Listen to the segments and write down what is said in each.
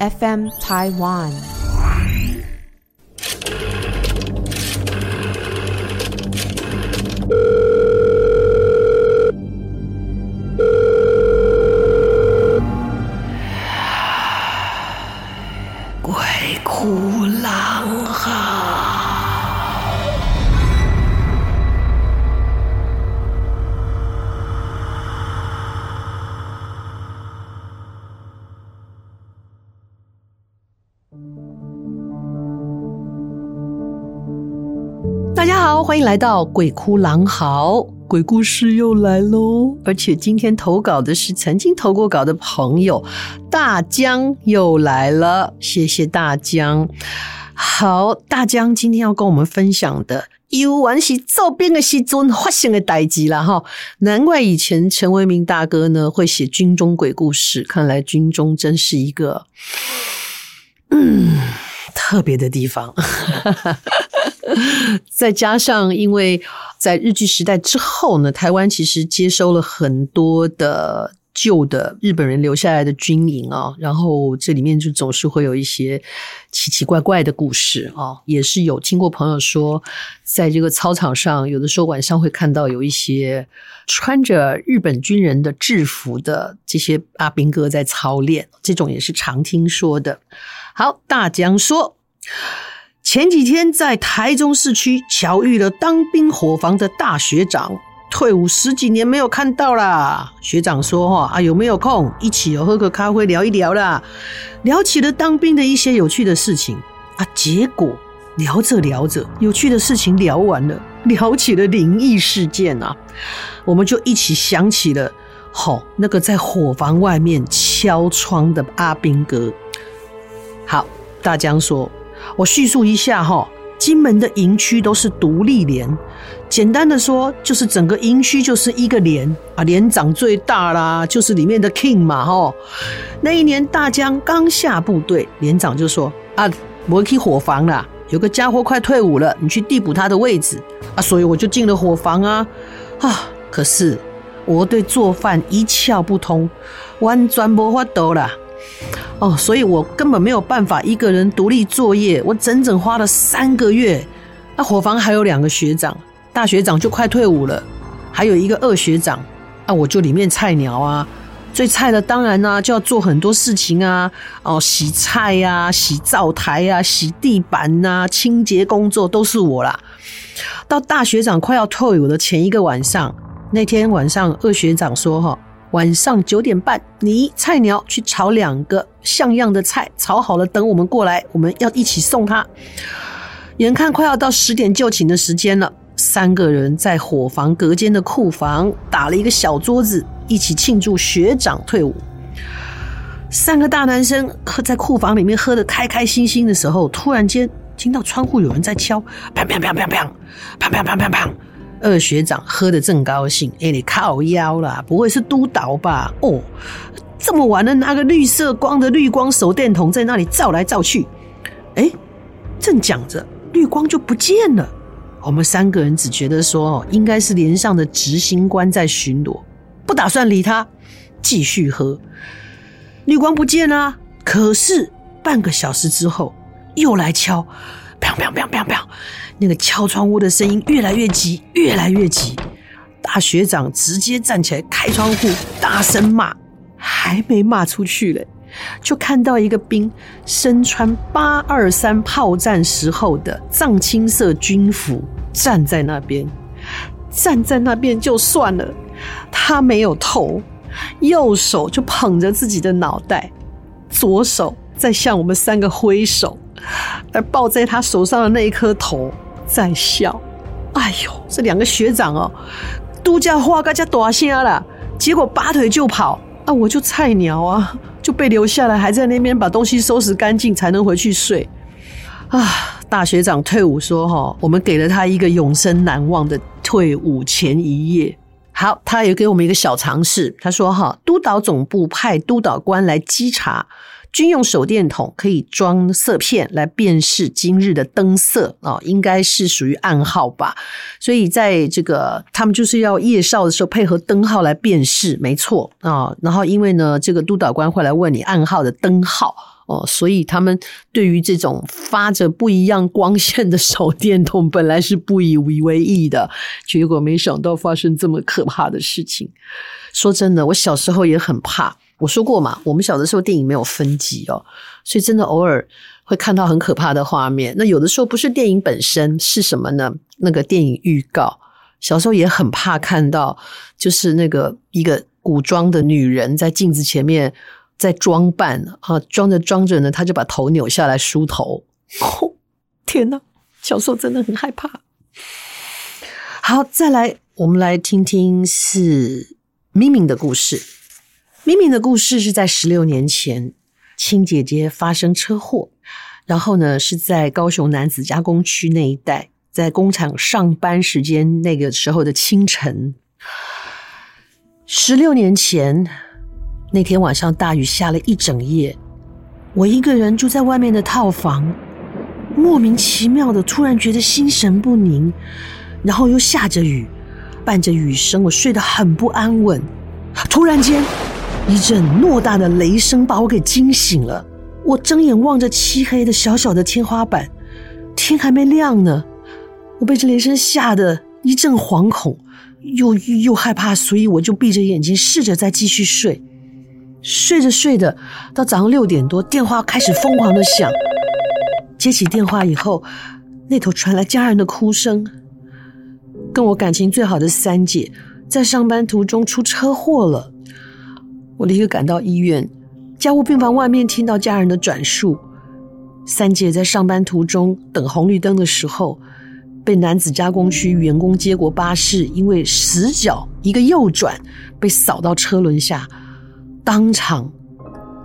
FM Taiwan。欢迎来到《鬼哭狼嚎》，鬼故事又来喽！而且今天投稿的是曾经投过稿的朋友大江又来了，谢谢大江。好，大江今天要跟我们分享的，有完是做兵的时阵发生的代志啦哈！难怪以前陈为民大哥呢会写军中鬼故事，看来军中真是一个嗯特别的地方。再加上，因为在日据时代之后呢，台湾其实接收了很多的旧的日本人留下来的军营啊，然后这里面就总是会有一些奇奇怪怪的故事啊，也是有听过朋友说，在这个操场上，有的时候晚上会看到有一些穿着日本军人的制服的这些阿兵哥在操练，这种也是常听说的。好，大江说。前几天在台中市区巧遇了当兵伙房的大学长，退伍十几年没有看到啦。学长说：“哈啊，有没有空一起喝个咖啡聊一聊啦？”聊起了当兵的一些有趣的事情啊。结果聊着聊着，有趣的事情聊完了，聊起了灵异事件啊。我们就一起想起了，吼那个在伙房外面敲窗的阿兵哥。好，大江说。我叙述一下哈，金门的营区都是独立连，简单的说就是整个营区就是一个连啊，连长最大啦，就是里面的 king 嘛哈。那一年大江刚下部队，连长就说啊，我去伙房啦，有个家伙快退伍了，你去递补他的位置啊，所以我就进了伙房啊啊，可是我对做饭一窍不通，完全没法度啦。哦，所以我根本没有办法一个人独立作业，我整整花了三个月。那伙房还有两个学长，大学长就快退伍了，还有一个二学长，啊，我就里面菜鸟啊，最菜的当然呢、就要做很多事情啊，哦，洗菜呀、啊、洗灶台呀、啊、洗地板呐、清洁工作都是我啦。到大学长快要退伍的前一个晚上，那天晚上二学长说哈。晚上九点半，你菜鸟去炒两个像样的菜，炒好了等我们过来，我们要一起送他。眼看快要到十点就寝的时间了，三个人在伙房隔间的库房打了一个小桌子，一起庆祝学长退伍。三个大男生喝在库房里面喝得开开心心的时候，突然间听到窗户有人在敲，砰砰砰砰砰，砰砰砰砰砰。二学长喝得正高兴，哎，你靠腰啦，不会是督导吧？哦，这么晚了，拿个绿色光的绿光手电筒在那里照来照去，哎，正讲着，绿光就不见了。我们三个人只觉得说，应该是连上的执行官在巡逻，不打算理他，继续喝。绿光不见了，可是半个小时之后又来敲，砰砰砰砰砰。那个敲窗户的声音越来越急，越来越急。大学长直接站起来开窗户，大声骂，还没骂出去嘞，就看到一个兵身穿八二三炮战时候的藏青色军服站在那边。站在那边就算了，他没有头，右手就捧着自己的脑袋，左手在向我们三个挥手，而抱在他手上的那一颗头。在笑，哎呦，这两个学长哦，都叫花个叫大声了，结果拔腿就跑啊！我就菜鸟啊，就被留下来，还在那边把东西收拾干净，才能回去睡啊！大学长退伍说哈，我们给了他一个永生难忘的退伍前一夜。好，他也给我们一个小尝试，他说哈，督导总部派督导官来稽查。军用手电筒可以装色片来辨识今日的灯色啊，应该是属于暗号吧。所以在这个他们就是要夜哨的时候配合灯号来辨识，没错啊。然后因为呢，这个督导官会来问你暗号的灯号哦，所以他们对于这种发着不一样光线的手电筒本来是不以为意的，结果没想到发生这么可怕的事情。说真的，我小时候也很怕。我说过嘛，我们小的时候电影没有分级哦，所以真的偶尔会看到很可怕的画面。那有的时候不是电影本身，是什么呢？那个电影预告。小时候也很怕看到，就是那个一个古装的女人在镜子前面在装扮啊，装着装着呢，她就把头扭下来梳头。哦，天哪！小时候真的很害怕。好，再来，我们来听听是明明的故事。明明的故事是在十六年前，亲姐姐发生车祸，然后呢是在高雄男子加工区那一带。在工厂上班时间那个时候的清晨，十六年前那天晚上，大雨下了一整夜，我一个人住在外面的套房，莫名其妙的突然觉得心神不宁，然后又下着雨，伴着雨声，我睡得很不安稳。突然间，一阵偌大的雷声把我给惊醒了。我睁眼望着漆黑的小小的天花板，天还没亮呢。我被这雷声吓得一阵惶恐，又又害怕，所以我就闭着眼睛试着再继续睡。睡着睡着，到早上六点多，电话开始疯狂的响。接起电话以后，那头传来家人的哭声。跟我感情最好的三姐在上班途中出车祸了。我立刻赶到医院，加护病房外面听到家人的转述：三姐在上班途中等红绿灯的时候。被男子加工区员工接驳巴士，因为死角一个右转，被扫到车轮下，当场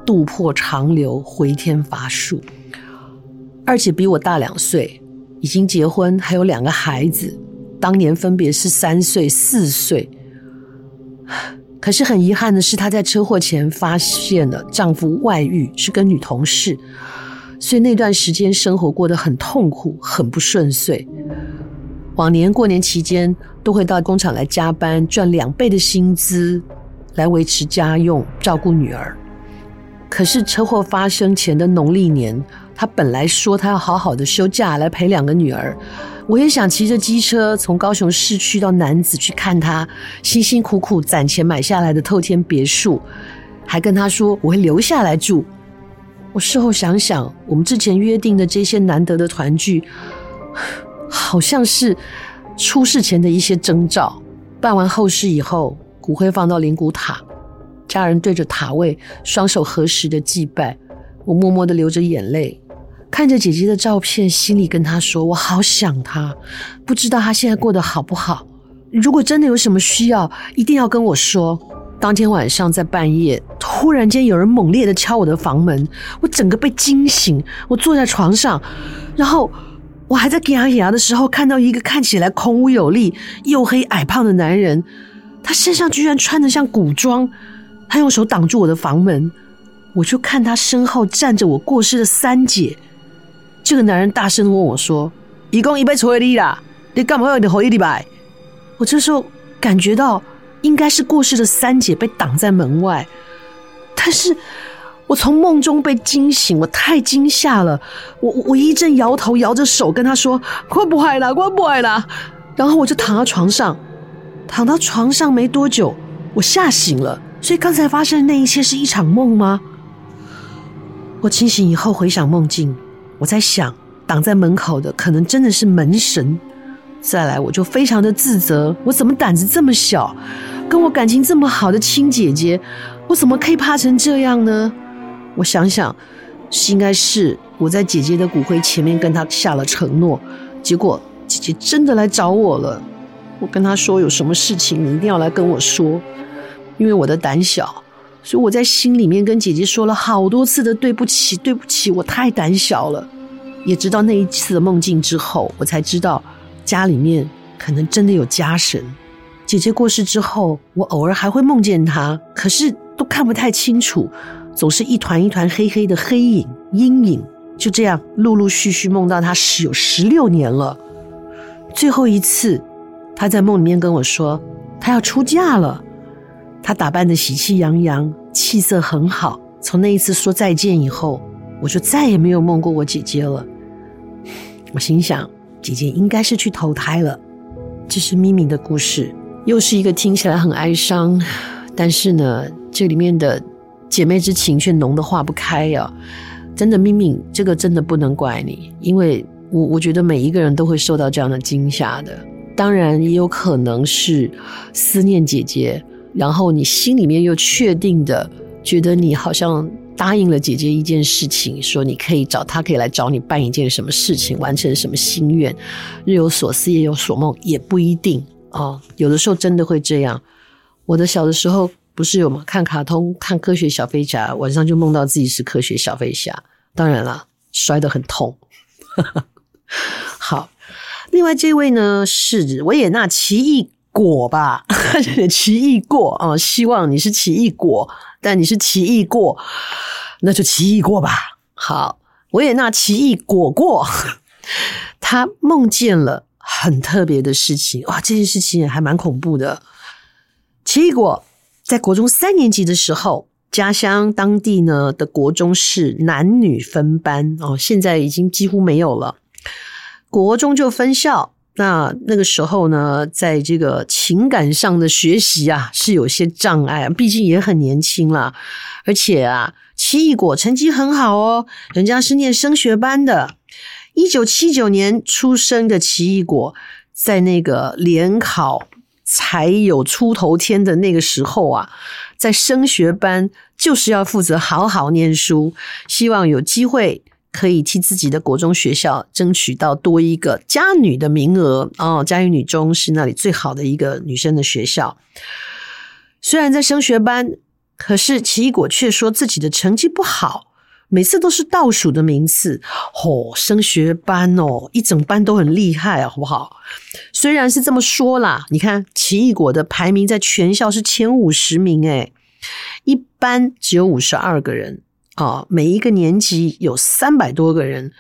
肚破长流，回天乏术。二姐比我大两岁，已经结婚，还有两个孩子，当年分别是三岁、四岁。可是很遗憾的是，她在车祸前发现了丈夫外遇，是跟女同事。所以那段时间生活过得很痛苦，很不顺遂。往年过年期间都会到工厂来加班，赚两倍的薪资来维持家用，照顾女儿。可是车祸发生前的农历年，她本来说她要好好的休假来陪两个女儿。我也想骑着机车从高雄市区到楠梓去看他辛辛苦苦攒钱买下来的透天别墅，还跟他说我会留下来住。我事后想想，我们之前约定的这些难得的团聚，好像是出事前的一些征兆。办完后事以后，骨灰放到灵骨塔，家人对着塔位双手合十的祭拜。我默默的流着眼泪，看着姐姐的照片，心里跟她说：“我好想她，不知道她现在过得好不好。如果真的有什么需要，一定要跟我说。”当天晚上在半夜，突然间有人猛烈的敲我的房门，我整个被惊醒。我坐在床上，然后我还在给牙牙的时候，看到一个看起来孔武有力、又黑矮胖的男人，他身上居然穿得像古装，他用手挡住我的房门。我就看他身后站着我过世的三姐。这个男人大声的问我说：“一共一杯抽你啦，你干嘛要你回礼拜？”我这时候感觉到。应该是过世的三姐被挡在门外，但是我从梦中被惊醒，我太惊吓了，我我一阵摇头，摇着手跟他说：“快不来了，快不来了。”然后我就躺到床上，躺到床上没多久，我吓醒了。所以刚才发生的那一切是一场梦吗？我清醒以后回想梦境，我在想，挡在门口的可能真的是门神。再来，我就非常的自责，我怎么胆子这么小？跟我感情这么好的亲姐姐，我怎么可以怕成这样呢？我想想，是应该是我在姐姐的骨灰前面跟她下了承诺，结果姐姐真的来找我了。我跟她说有什么事情你一定要来跟我说，因为我的胆小，所以我在心里面跟姐姐说了好多次的对不起，对不起，我太胆小了。也直到那一次的梦境之后，我才知道。家里面可能真的有家神。姐姐过世之后，我偶尔还会梦见她，可是都看不太清楚，总是一团一团黑黑的黑影、阴影。就这样陆陆续续梦到她是有十六年了。最后一次，她在梦里面跟我说，她要出嫁了。她打扮得喜气洋洋，气色很好。从那一次说再见以后，我就再也没有梦过我姐姐了。我心想，姐姐应该是去投胎了。这是咪咪的故事，又是一个听起来很哀伤，但是呢，这里面的姐妹之情却浓得化不开呀。真的，咪咪，这个真的不能怪你，因为我我觉得每一个人都会受到这样的惊吓的。当然，也有可能是思念姐姐，然后你心里面又确定的觉得你好像。答应了姐姐一件事情，说你可以找她，可以来找你办一件什么事情，完成什么心愿，日有所思，夜有所梦，也不一定哦。有的时候真的会这样。我的小的时候不是有吗？看卡通，看科学小飞侠，晚上就梦到自己是科学小飞侠。当然了，摔得很痛。好，另外这位呢是维也纳奇异果吧？奇异果啊，希望你是奇异果。但你是奇异果，那就奇异过吧。好，维也纳奇异果过，他梦见了很特别的事情。哇，这件事情也还蛮恐怖的。奇异果在国中三年级的时候，家乡当地呢的国中是男女分班哦，现在已经几乎没有了，国中就分校。那那个时候呢，在这个情感上的学习啊，是有些障碍，毕竟也很年轻了。而且啊，奇异果成绩很好哦，人家是念升学班的。一九七九年出生的奇异果，在那个联考才有出头天的那个时候啊，在升学班就是要负责好好念书，希望有机会。可以替自己的国中学校争取到多一个嘉女的名额哦，嘉义女中是那里最好的一个女生的学校。虽然在升学班，可是奇异果却说自己的成绩不好，每次都是倒数的名次。哦，升学班哦，一整班都很厉害啊，好不好？虽然是这么说啦，你看奇异果的排名在全校是前五十名，诶，一班只有五十二个人。哦，每一个年级有三百多个人，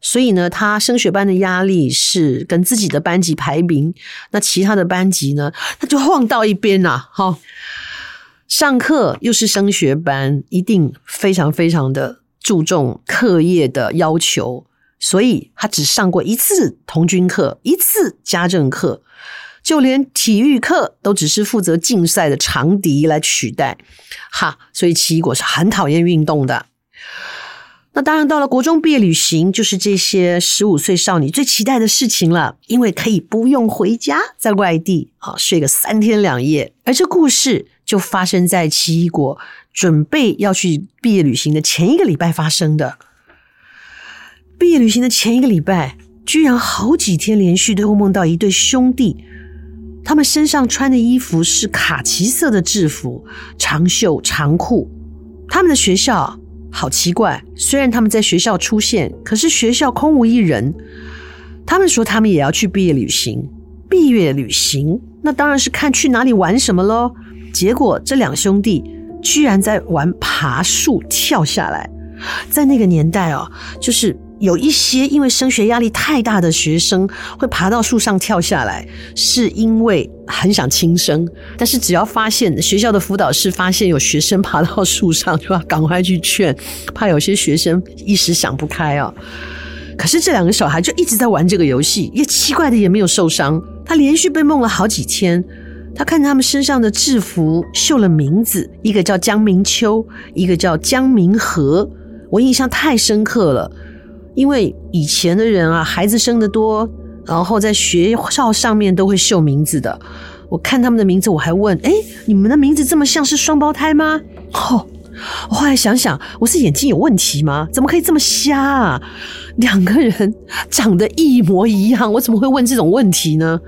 所以呢，他升学班的压力是跟自己的班级排名，那其他的班级呢，他就晃到一边呐。好，上课又是升学班，一定非常非常的注重课业的要求，所以他只上过一次童军课，一次家政课。就连体育课都只是负责竞赛的长笛来取代，哈，所以奇异果是很讨厌运动的。那当然，到了国中毕业旅行，就是这些十五岁少女最期待的事情了，因为可以不用回家，在外地啊睡个三天两夜。而这故事就发生在奇异果准备要去毕业旅行的前一个礼拜发生的。毕业旅行的前一个礼拜，居然好几天连续都会梦到一对兄弟。他们身上穿的衣服是卡其色的制服，长袖长裤。他们的学校好奇怪，虽然他们在学校出现，可是学校空无一人。他们说他们也要去毕业旅行，毕业旅行那当然是看去哪里玩什么喽。结果这两兄弟居然在玩爬树跳下来，在那个年代哦，就是。有一些因为升学压力太大的学生会爬到树上跳下来，是因为很想轻生。但是只要发现学校的辅导室发现有学生爬到树上，就要赶快去劝，怕有些学生一时想不开啊。可是这两个小孩就一直在玩这个游戏，也奇怪的也没有受伤。他连续被梦了好几天，他看他们身上的制服绣了名字，一个叫江明秋，一个叫江明和，我印象太深刻了。因为以前的人啊，孩子生得多，然后在学校上面都会绣名字的。我看他们的名字，我还问：哎，你们的名字这么像是双胞胎吗？哦，我后来想想，我是眼睛有问题吗？怎么可以这么瞎啊？两个人长得一模一样，我怎么会问这种问题呢？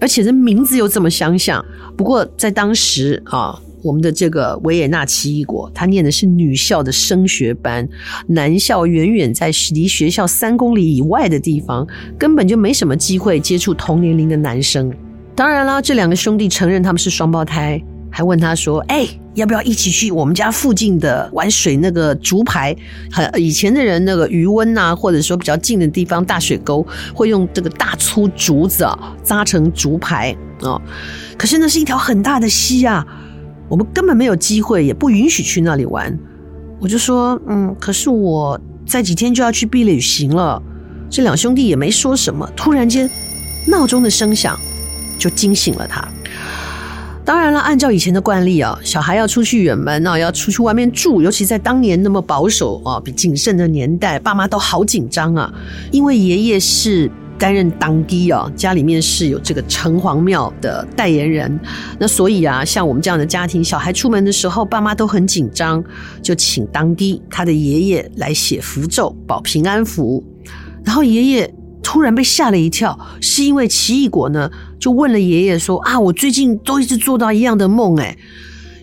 而且这名字又这么相像。不过在当时啊。我们的这个维也纳奇异果，他念的是女校的升学班，男校远远在离学校三公里以外的地方，根本就没什么机会接触同年龄的男生。当然了，这两个兄弟承认他们是双胞胎，还问他说：“哎，要不要一起去我们家附近的玩水那个竹排？很以前的人那个鱼塭啊，或者说比较近的地方大水沟，会用这个大粗竹子啊扎成竹排啊。可是那是一条很大的溪啊。”我们根本没有机会，也不允许去那里玩。我就说，嗯，可是我再几天就要去毕旅行了。这两兄弟也没说什么，突然间，闹钟的声响就惊醒了他。当然了，按照以前的惯例啊，小孩要出去远门啊，要出去外面住，尤其在当年那么保守啊、比谨慎的年代，爸妈都好紧张啊。因为爷爷是担任当机啊，家里面是有这个城隍庙的代言人，那所以啊，像我们这样的家庭，小孩出门的时候，爸妈都很紧张，就请当机他的爷爷来写符咒保平安符，然后爷爷。突然被吓了一跳，是因为奇异果呢，就问了爷爷说：“啊，我最近都一直做到一样的梦，哎。”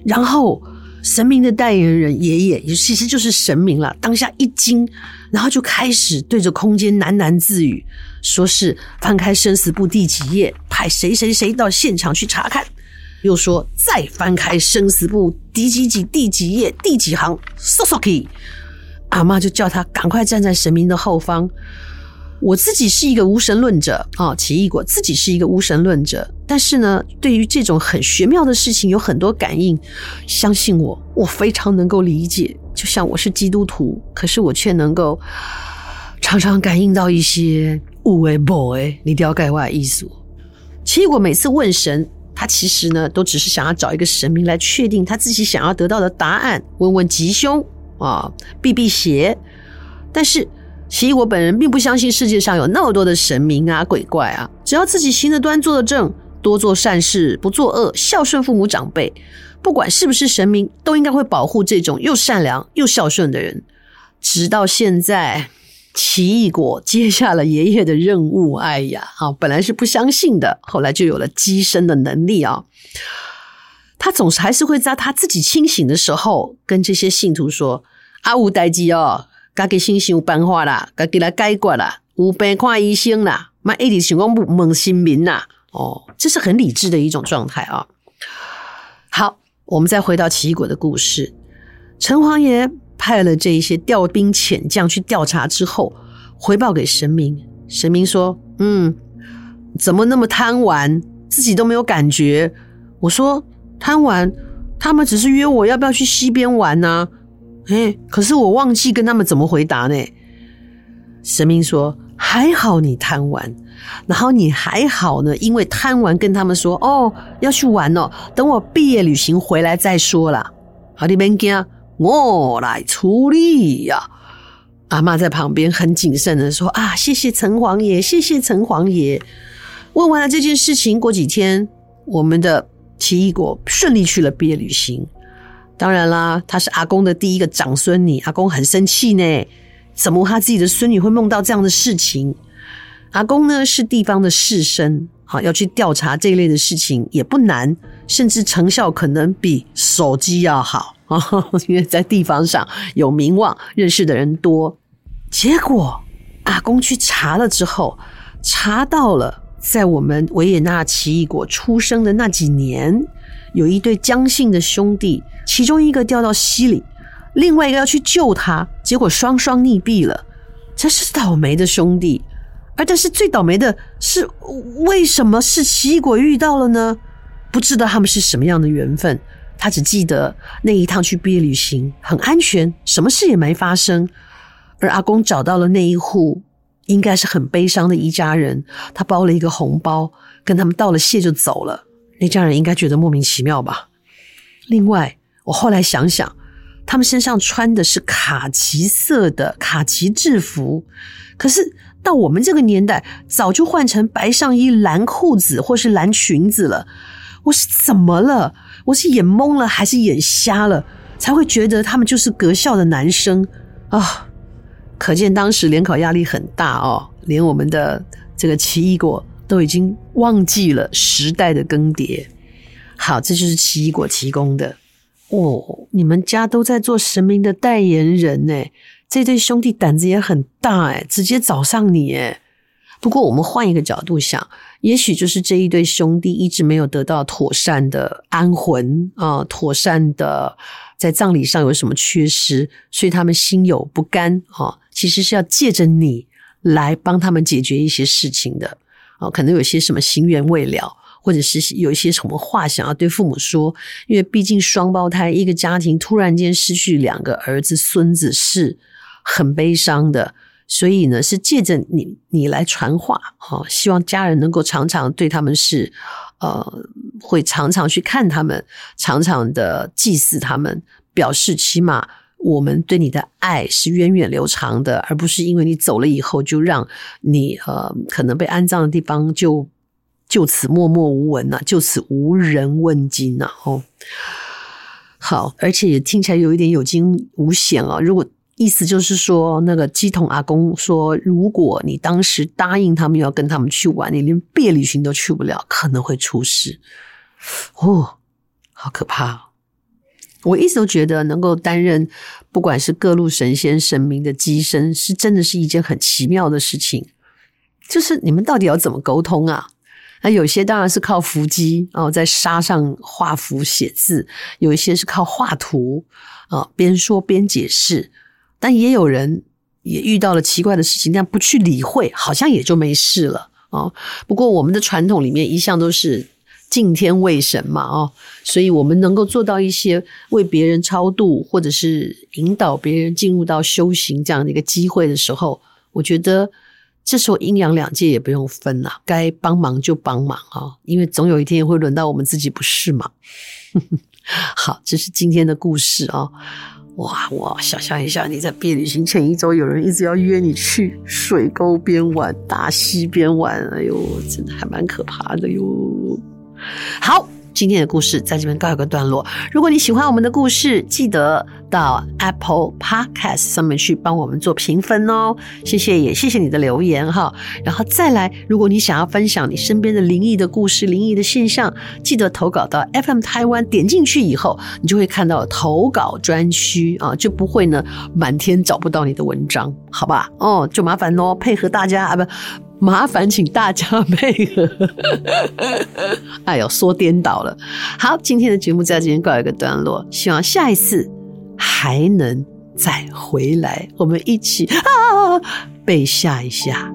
然后神明的代言人爷爷，其实就是神明了，当下一惊，然后就开始对着空间喃喃自语，说是翻开生死簿第几页，派谁谁谁到现场去查看，又说再翻开生死簿第几几第几页第几行，，Sosoki，，阿妈就叫他赶快站在神明的后方。我自己是一个无神论者啊，奇异果自己是一个无神论者，但是呢，对于这种很玄妙的事情有很多感应。相信我，我非常能够理解。就像我是基督徒，可是我却能够常常感应到一些无为 boy，你了解我的意思。奇异果每次问神，他其实呢，都只是想要找一个神明来确定他自己想要得到的答案，问问吉凶啊，避避邪，但是。奇异果本人并不相信世界上有那么多的神明啊、鬼怪啊，只要自己行得端、坐得正，多做善事，不作恶，孝顺父母长辈，不管是不是神明，都应该会保护这种又善良又孝顺的人。直到现在，奇异果接下了爷爷的任务，哎呀，啊，本来是不相信的，后来就有了乩身的能力啊。他总是还是会在他自己清醒的时候，跟这些信徒说：“阿五代基哦。”家己心想办法啦，家己来解决啦，有病看医生啦，嘛一直想讲问神明啦，哦，这是很理智的一种状态啊。好，我们再回到奇异果的故事。城隍爷派了这些调兵遣将去调查之后，回报给神明。神明说：“嗯，怎么那么贪玩，自己都没有感觉？”我说：“贪玩，他们只是约我要不要去西边玩呢？”哎，可是我忘记跟他们怎么回答呢？神明说：“还好你贪玩，然后你还好呢，因为贪玩跟他们说哦要去玩哦，等我毕业旅行回来再说啦。好，你别惊，我来处理呀。”阿嬷在旁边很谨慎的说：“啊，谢谢城隍爷，谢谢城隍爷。”问完了这件事情，过几天，我们的奇异果顺利去了毕业旅行。当然啦，她是阿公的第一个长孙女，阿公很生气呢。怎么他自己的孙女会梦到这样的事情？阿公呢是地方的士绅，好要去调查这一类的事情也不难，甚至成效可能比手机要好啊，因为在地方上有名望，认识的人多。结果阿公去查了之后，查到了在我们维也纳奇异果出生的那几年。有一对江姓的兄弟，其中一个掉到溪里，另外一个要去救他，结果双双溺毙了。真是倒霉的兄弟！而但是最倒霉的是，为什么是奇异果遇到了呢？不知道他们是什么样的缘分。他只记得那一趟去毕业旅行很安全，什么事也没发生。而阿公找到了那一户应该是很悲伤的一家人，他包了一个红包，跟他们道了谢就走了。那家人应该觉得莫名其妙吧？另外，我后来想想，他们身上穿的是卡其色的卡其制服，可是到我们这个年代，早就换成白上衣、蓝裤子或是蓝裙子了。我是怎么了？我是眼蒙了还是眼瞎了？才会觉得他们就是隔校的男生啊？可见当时联考压力很大哦，连我们的这个奇异果。都已经忘记了时代的更迭。好，这就是奇异果提供的哦。你们家都在做神明的代言人呢，这对兄弟胆子也很大哎，直接找上你哎。不过我们换一个角度想，也许就是这一对兄弟一直没有得到妥善的安魂啊，妥善的在葬礼上有什么缺失，所以他们心有不甘啊。其实是要借着你来帮他们解决一些事情的。哦，可能有些什么心愿未了，或者是有一些什么话想要对父母说，因为毕竟双胞胎一个家庭突然间失去两个儿子孙子是很悲伤的，所以呢，是借着你你来传话，哦，希望家人能够常常对他们是，呃，会常常去看他们，常常的祭祀他们，表示起码。我们对你的爱是源远流长的，而不是因为你走了以后就让你呃可能被安葬的地方就就此默默无闻了，就此无人问津了哦。好，而且也听起来有一点有惊无险啊。如果意思就是说，那个鸡桶阿公说，如果你当时答应他们要跟他们去玩，你连毕业旅行都去不了，可能会出事。哦，好可怕。我一直都觉得能够担任不管是各路神仙神明的机身，是真的是一件很奇妙的事情。就是你们到底要怎么沟通啊？那有些当然是靠伏击哦，在沙上画符写字；有一些是靠画图啊，边说边解释。但也有人也遇到了奇怪的事情，但不去理会，好像也就没事了啊。不过我们的传统里面一向都是。敬天畏神嘛，哦，所以我们能够做到一些为别人超度，或者是引导别人进入到修行这样的一个机会的时候，我觉得这时候阴阳两界也不用分了，该帮忙就帮忙啊，因为总有一天会轮到我们自己，不是吗？好，这是今天的故事啊！哇我，想象一下，你在毕业旅行前一周，有人一直要约你去水沟边玩、大溪边玩，哎呦，真的还蛮可怕的哟。好，今天的故事在这边告一个段落。如果你喜欢我们的故事，记得到 Apple Podcast 上面去帮我们做评分哦，谢谢，也谢谢你的留言哈。然后再来，如果你想要分享你身边的灵异的故事、灵异的现象，记得投稿到 FM 台湾，点进去以后，你就会看到投稿专区啊，就不会呢满天找不到你的文章，好吧？哦，就麻烦哦，配合大家啊，不。麻烦请大家配合，哎呦，说颠倒了。好，今天的节目在这边告一个段落，希望下一次还能再回来，我们一起啊被吓一吓。